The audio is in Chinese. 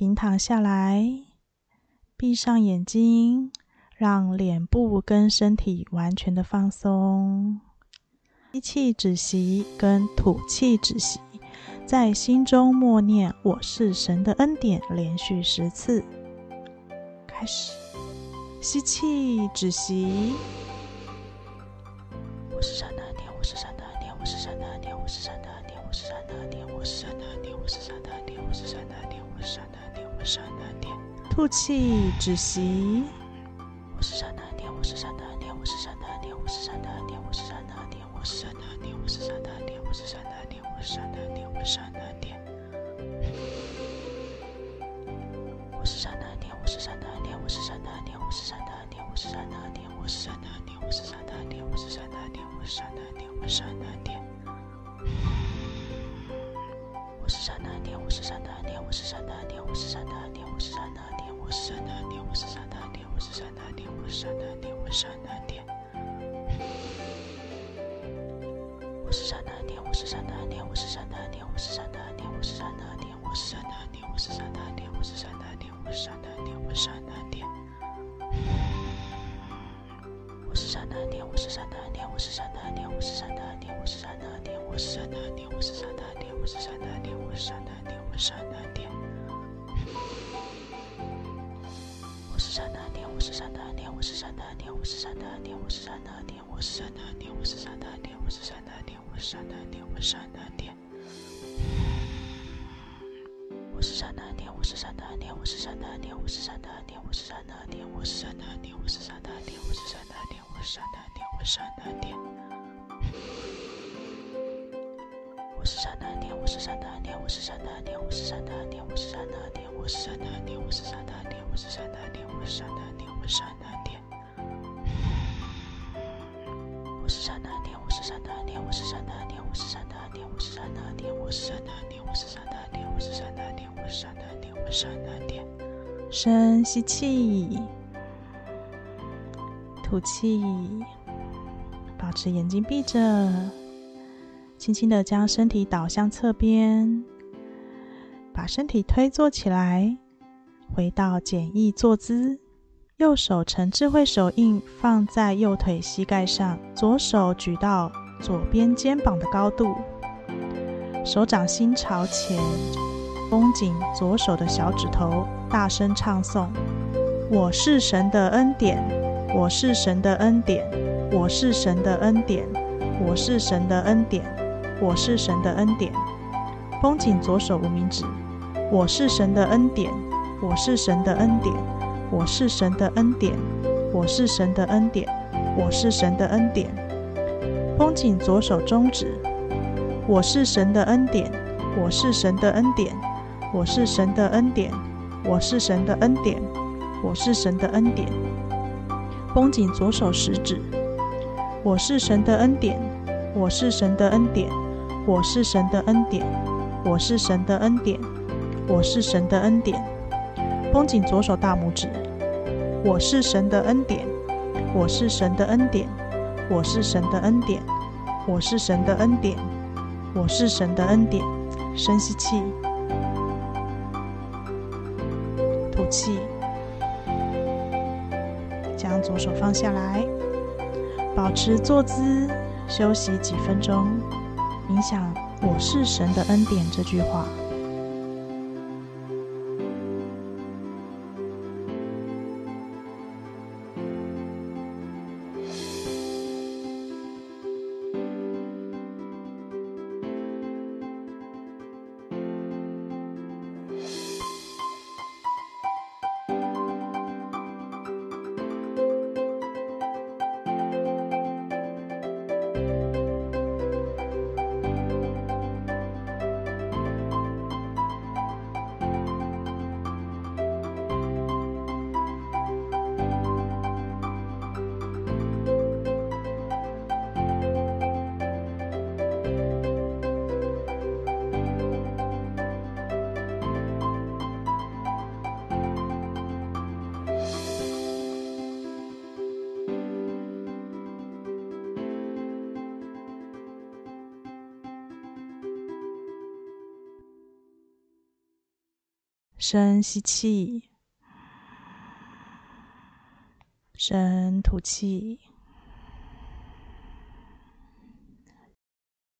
平躺下来，闭上眼睛，让脸部跟身体完全的放松。吸气止息，跟吐气止息，在心中默念“我是神的恩典”，连续十次。开始，吸气止息。我是神的恩典，我是神的恩典，我是神的恩典，我是神的恩典，我是神的恩典，我是神的恩典，我是神的恩典，我是神的恩典，我是神的恩典，我是神的恩典。吐气止息。我是神的恩典，我是神的恩典，我是神的恩典，我是神的恩典，我是神的恩典，我是神的恩典，我是神的恩典，我是神的恩典，我是神的恩典，我是神的恩典。我是神的恩典，我是神的恩典，我是神的恩典，我是神的恩典，我是神的恩典，我是神的恩典，我是神的恩典，我是神的恩典。我是神的恩典，我是神的恩典。是神的恩典，我是神的恩典，我是神的恩典，我是神的恩典，我是神的恩典，我是神的恩典，我是神的恩典，我是神的恩典，我是神的恩典。我是神的恩典，我是神的恩典，我是神的恩典，我是神的恩典，我是神的恩典，我是神的恩典，我是神的恩典，我是神的恩典，我是神的恩典，我是神的恩典。我是神的恩典，我是神的恩典，我是神的恩典，我是神的恩典，我是神的恩典，我是神的恩典，我是神的恩典，我是神的恩典，我是神的恩典，我是神的恩典。我是神的恩典，我是神的恩典，我是神的恩典，我是神的恩典，我是神的恩典，我是神的恩典，我是神的恩典，我是神的恩典，我是神的恩典，我是神的恩典。我是神的恩典，我是神的恩典，我是神的恩典，我是神的恩典，我是神的恩典，我是神的恩典，我是神的恩典，我是神的恩典，我是神的恩我是神的恩典，我是神的恩典，我是神的恩典，我是神的恩典，我是神的恩典，我是神的恩典，我是神的恩典，我是神的恩典，我是神的恩典。我是神的恩典，我是神的恩典，我是神的恩典，我是神的恩典，我是神的恩典，我是神的恩典，我是神的恩典，我是神的恩典，我是神的恩典，我是神的恩典。深吸气，吐气，保持眼睛闭着，轻轻的将身体倒向侧边，把身体推坐起来，回到简易坐姿。右手呈智慧手印放在右腿膝盖上，左手举到左边肩膀的高度，手掌心朝前，绷紧左手的小指头，大声唱诵：“我是神的恩典，我是神的恩典，我是神的恩典，我是神的恩典，我是神的恩典。”绷紧左手无名指，“我是神的恩典，我是神的恩典。”我是神的恩典，我是神的恩典，我是神的恩典。绷紧左手中指，我是神的恩典，我是神的恩典，我是神的恩典，我是神的恩典，我是神的恩典。绷紧左手食指，我是神的恩典，我是神的恩典，我是神的恩典，我是神的恩典，我是神的恩典。绷紧左手大拇指，我是神的恩典，我是神的恩典，我是神的恩典，我是神的恩典，我是神的恩典。深吸气，吐气，将左手放下来，保持坐姿，休息几分钟，影响“我是神的恩典”这句话。深吸气，深吐气。